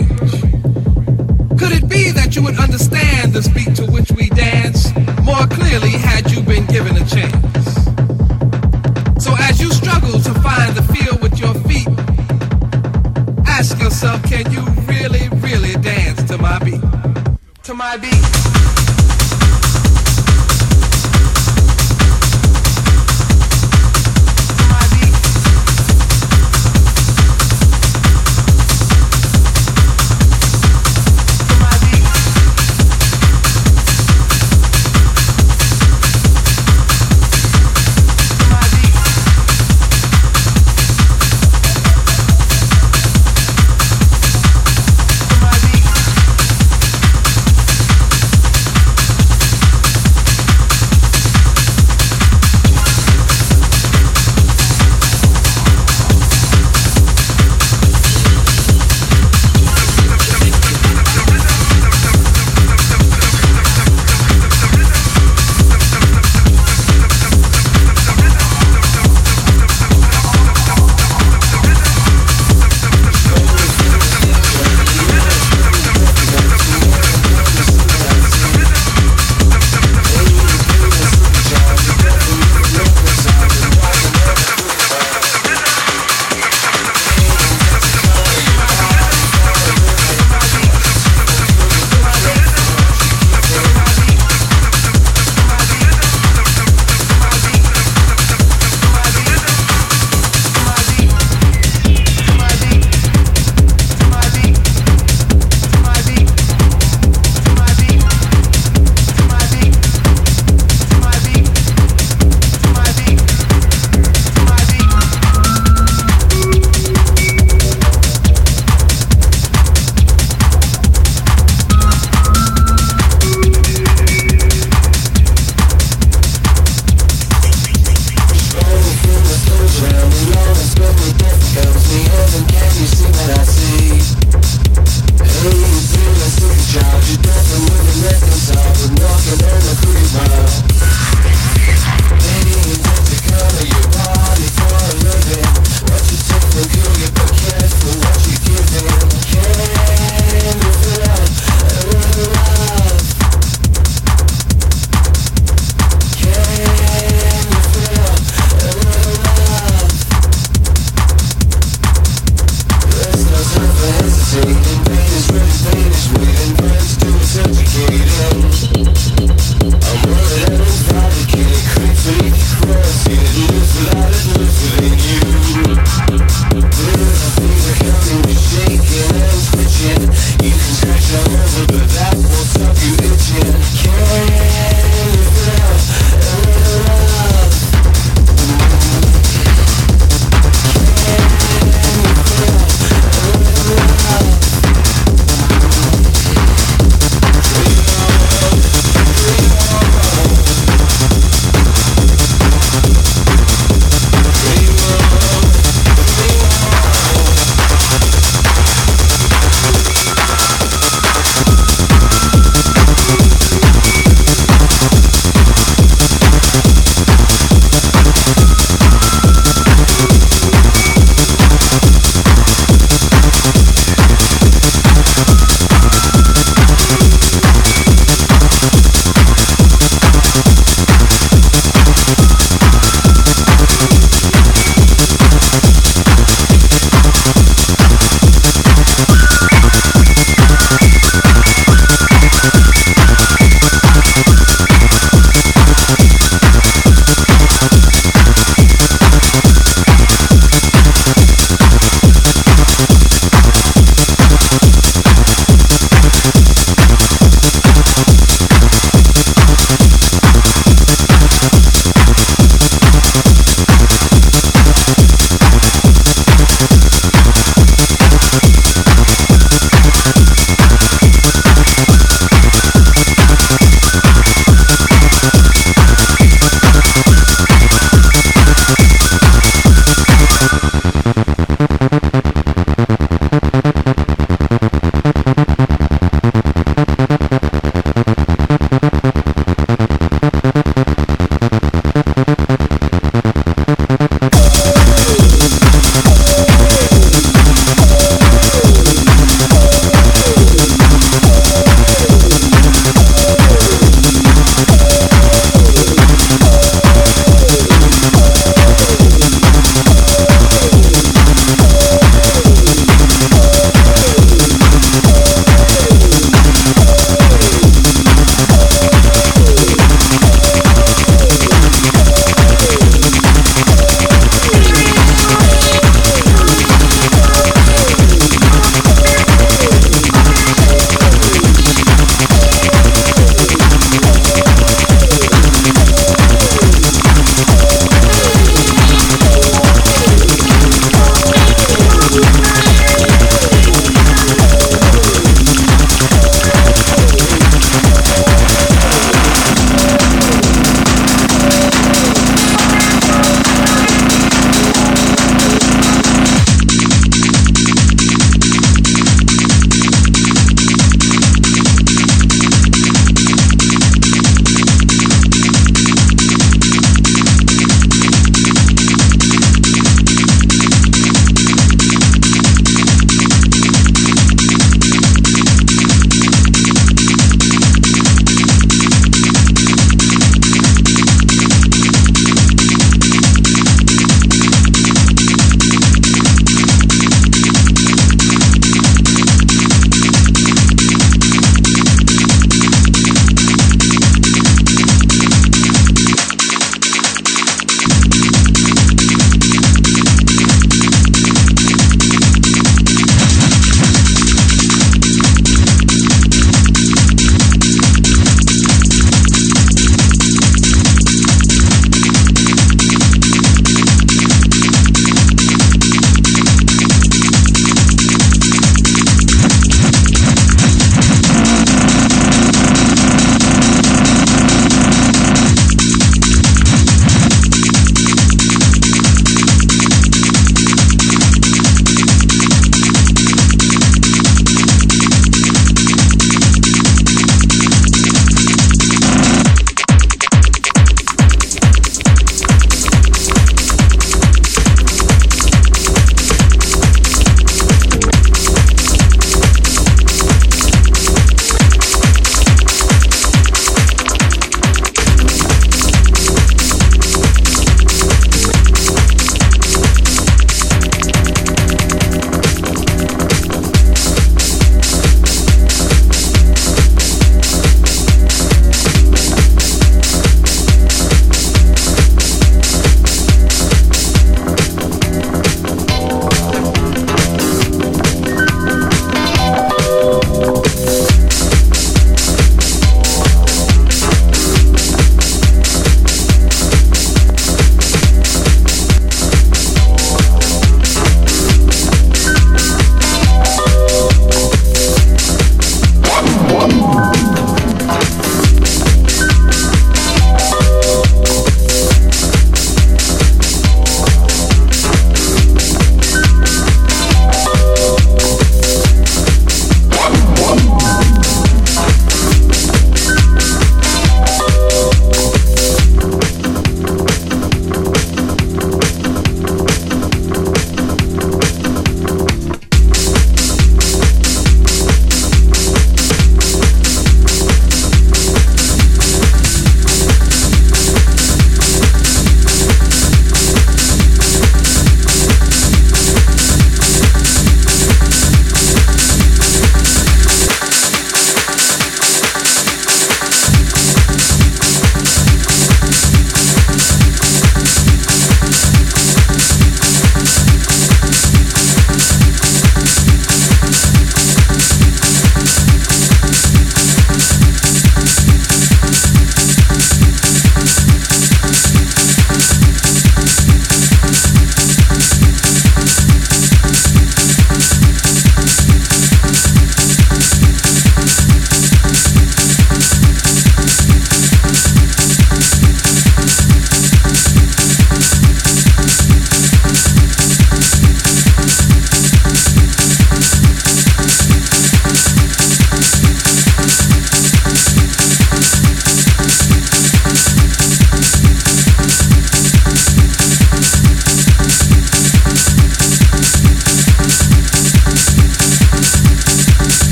Could it be that you would understand the beat to which we dance more clearly had you been given a chance? So as you struggle to find the feel with your feet, ask yourself, can you really, really dance to my beat? To my beat.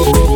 Oh, oh, oh.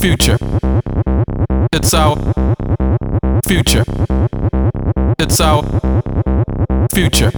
Future. It's our future. It's our future.